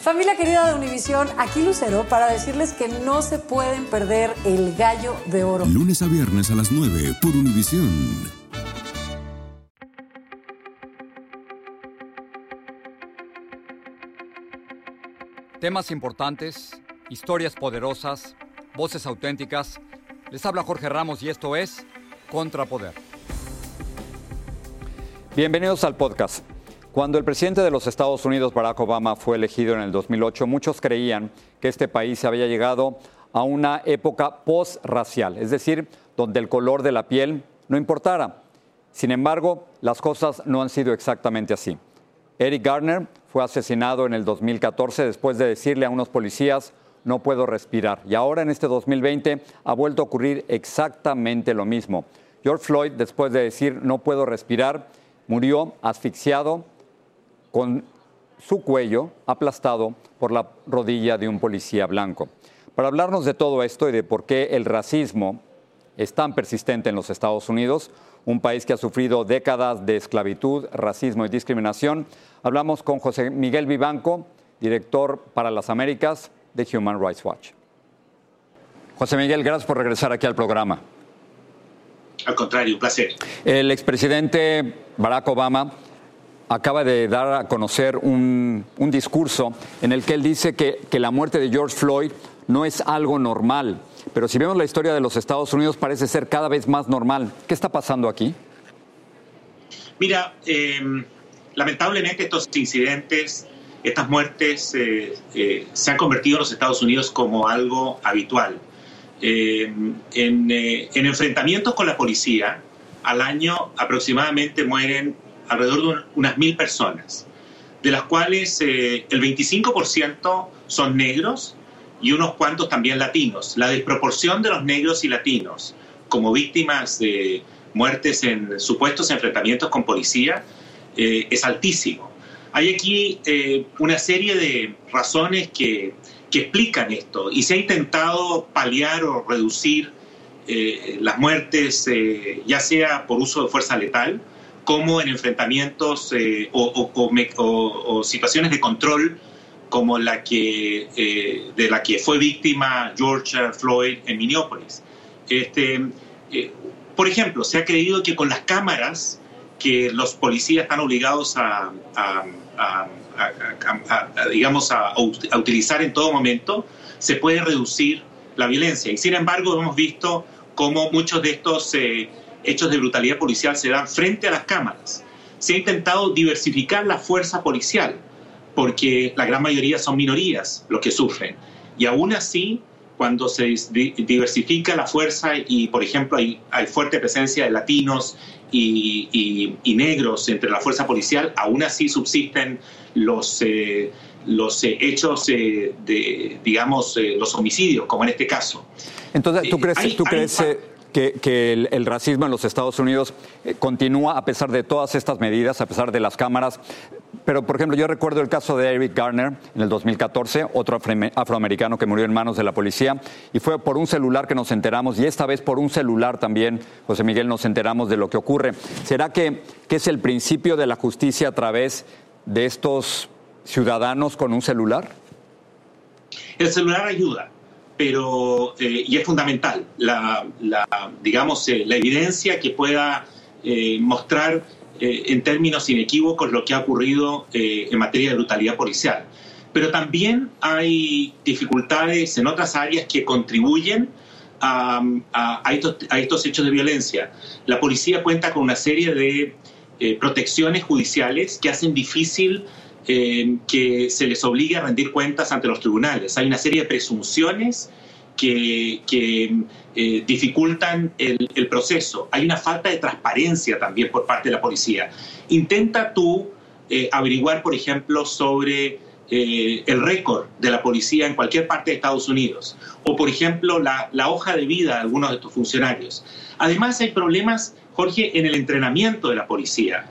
Familia querida de Univisión, aquí Lucero para decirles que no se pueden perder el gallo de oro. Lunes a viernes a las 9 por Univisión. Temas importantes, historias poderosas, voces auténticas. Les habla Jorge Ramos y esto es Contrapoder. Bienvenidos al podcast. Cuando el presidente de los Estados Unidos, Barack Obama, fue elegido en el 2008, muchos creían que este país se había llegado a una época post-racial, es decir, donde el color de la piel no importara. Sin embargo, las cosas no han sido exactamente así. Eric Garner fue asesinado en el 2014 después de decirle a unos policías, no puedo respirar. Y ahora en este 2020 ha vuelto a ocurrir exactamente lo mismo. George Floyd, después de decir, no puedo respirar, murió asfixiado con su cuello aplastado por la rodilla de un policía blanco. Para hablarnos de todo esto y de por qué el racismo es tan persistente en los Estados Unidos, un país que ha sufrido décadas de esclavitud, racismo y discriminación, hablamos con José Miguel Vivanco, director para las Américas de Human Rights Watch. José Miguel, gracias por regresar aquí al programa. Al contrario, un placer. El expresidente Barack Obama acaba de dar a conocer un, discurso en el que él dice que, que la muerte de George Floyd no es algo normal. Pero si vemos la historia de los Estados Unidos, parece ser cada vez más normal. ¿Qué está pasando aquí? Mira, em, lamentablemente estos incidentes, estas muertes eh, eh, se han convertido en los Estados Unidos como algo habitual. Em, en, eh, en enfrentamientos con la policía, al año aproximadamente mueren alrededor de unas mil personas, de las cuales eh, el 25% son negros y unos cuantos también latinos. La desproporción de los negros y latinos como víctimas de muertes en supuestos enfrentamientos con policía eh, es altísimo. Hay aquí eh, una serie de razones que, que, explican esto y se ha intentado paliar o reducir las muertes, ya sea por uso de fuerza letal, como en enfrentamientos eh, o, situaciones de control como la que, eh, de la que fue víctima George Floyd en Minneapolis. Este, eh, por ejemplo, se ha creído que con las cámaras que los policías están obligados a, digamos, a, utilizar en todo momento, se puede reducir la violencia. Y sin embargo, hemos visto cómo muchos de estos hechos de brutalidad policial se dan frente a las cámaras. Se ha intentado diversificar la fuerza policial, porque la gran mayoría son minorías los que sufren. Y aún así, cuando se diversifica la fuerza y, por ejemplo, hay, fuerte presencia de latinos y, negros entre la fuerza policial, aún así subsisten los, eh, los eh, hechos eh, de, digamos, los homicidios, como en este caso. Entonces, ¿tú crees, ¿tú crees que, el, racismo en los Estados Unidos eh, continúa a pesar de todas estas medidas, a pesar de las cámaras. Pero, por ejemplo, yo recuerdo el caso de Eric Garner en el 2014, otro afroamericano que murió en manos de la policía, y fue por un celular que nos enteramos, y esta vez por un celular también, José Miguel, nos enteramos de lo que ocurre. ¿Será que, que es el principio de la justicia a través de estos ciudadanos con un celular? El celular ayuda, pero eh, y es fundamental la, digamos eh, la evidencia que pueda eh, mostrar en términos inequívocos lo que ha ocurrido en materia de brutalidad policial. Pero también hay dificultades en otras áreas que contribuyen a estos, hechos de violencia. La policía cuenta con una serie de protecciones judiciales que hacen difícil que se les obligue a rendir cuentas ante los tribunales. Hay una serie de presunciones que, eh, dificultan el, proceso. Hay una falta de transparencia también por parte de la policía. Intenta tú eh, averiguar, por ejemplo, sobre eh, el récord de la policía en cualquier parte de Estados Unidos, o por ejemplo la, la hoja de vida de algunos de estos funcionarios. Además hay problemas, Jorge, en el entrenamiento de la policía.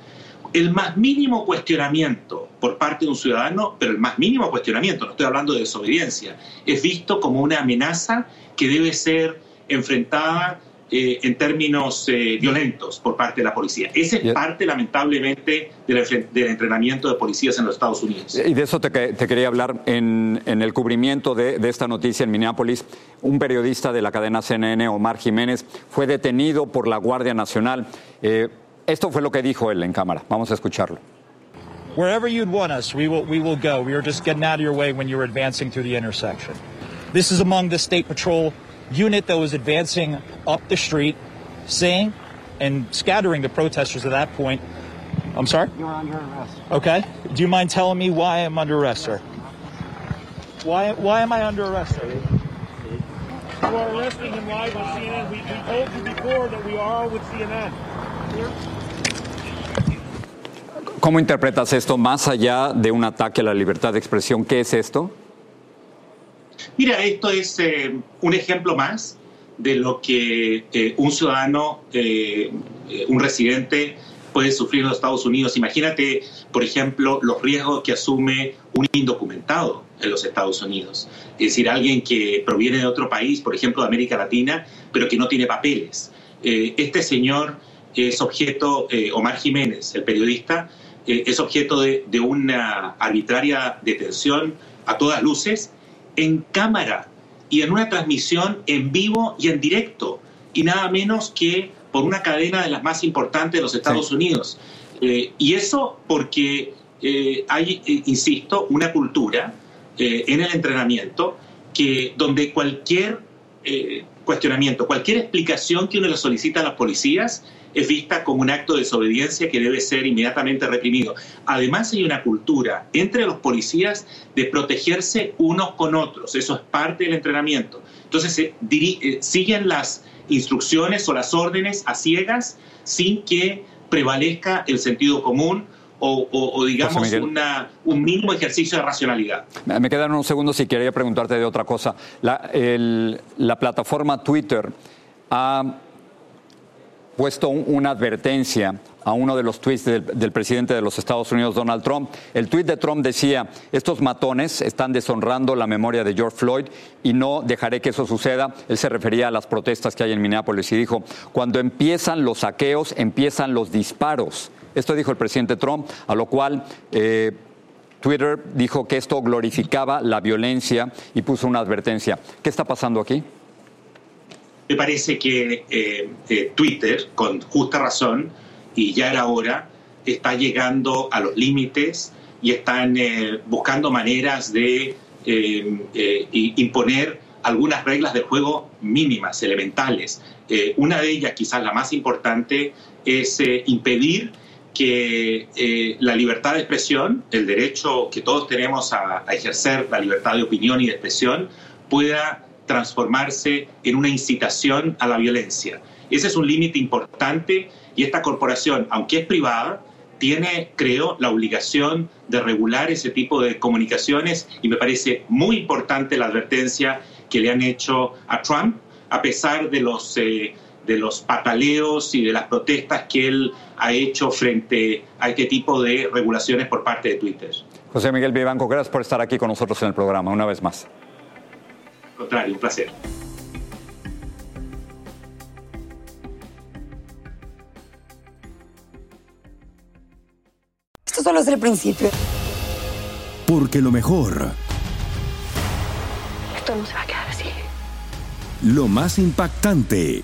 El más mínimo cuestionamiento por parte de un ciudadano, pero el más mínimo cuestionamiento, no estoy hablando de desobediencia, es visto como una amenaza que debe ser enfrentada eh, en términos eh, violentos por parte de la policía. Esa es parte, lamentablemente, del, entrenamiento de policías en los Estados Unidos. Y de eso te, quería hablar en, el cubrimiento de, esta noticia en Minneapolis. Un periodista de la cadena CNN, Omar Jiménez, fue detenido por la Guardia Nacional. Eh, esto fue lo que dijo él en cámara. Vamos a escucharlo. Wherever you'd want us, we will, we will go. We are just getting out of your way when you were advancing through the intersection. This is among the State Patrol unit that was advancing up the street, saying and scattering the protesters at that point. I'm sorry? You're under arrest. Okay. Do you mind telling me why I'm under arrest, sir? Why, why am I under arrest, sir? You are arresting him live on CNN. We, we told you before that we are with CNN. ¿Cómo interpretas esto más allá de un ataque a la libertad de expresión? ¿Qué es esto? Mira, esto es eh, un ejemplo más de lo que eh, un ciudadano, eh, un residente puede sufrir en los Estados Unidos. Imagínate, por ejemplo, los riesgos que asume un indocumentado en los Estados Unidos. Es decir, alguien que proviene de otro país, por ejemplo, de América Latina, pero que no tiene papeles. este señor es objeto, Omar Jiménez, el periodista, es objeto de una arbitraria detención a todas luces en cámara y en una transmisión en vivo y en directo, y nada menos que por una cadena de las más importantes de los Estados Unidos. Eh, y eso porque eh, hay, eh, insisto, una cultura en el entrenamiento que donde cualquier cuestionamiento, cualquier explicación que uno le solicita a las policías es vista como un acto de desobediencia que debe ser inmediatamente reprimido. Además hay una cultura entre los policías de protegerse unos con otros, eso es parte del entrenamiento. Entonces eh, siguen las instrucciones o las órdenes a ciegas sin que prevalezca el sentido común o, digamos un mínimo ejercicio de racionalidad. Me quedan unos segundos y quería preguntarte de otra cosa. La, la plataforma Twitter ha puesto una advertencia a uno de los tweets del, presidente de los Estados Unidos, Donald Trump. El tweet de Trump decía, estos matones están deshonrando la memoria de George Floyd y no dejaré que eso suceda. Él se refería a las protestas que hay en Minneapolis y dijo, cuando empiezan los saqueos, empiezan los disparos. Esto dijo el presidente Trump, a lo cual... Eh, Twitter dijo que esto glorificaba la violencia y puso una advertencia. ¿Qué está pasando aquí? Me parece que eh, eh, Twitter, con justa razón, y ya era hora, está llegando a los límites y están buscando maneras de imponer algunas reglas de juego mínimas, elementales. una de ellas, quizás la más importante, es impedir que la libertad de expresión, el derecho que todos tenemos a, a ejercer la libertad de opinión y de expresión, pueda transformarse en una incitación a la violencia. Ese es un límite importante y esta corporación, aunque es privada, tiene, creo, la obligación de regular ese tipo de comunicaciones y me parece muy importante la advertencia que le han hecho a Trump, a pesar de los, eh, de los pataleos y de las protestas que él ha hecho frente a este tipo de regulaciones por parte de Twitter. José Miguel Vivanco, gracias por estar aquí con nosotros en el programa una vez más contrario, un placer. Esto solo es el principio. Porque lo mejor. Esto no se va a quedar así. Lo más impactante.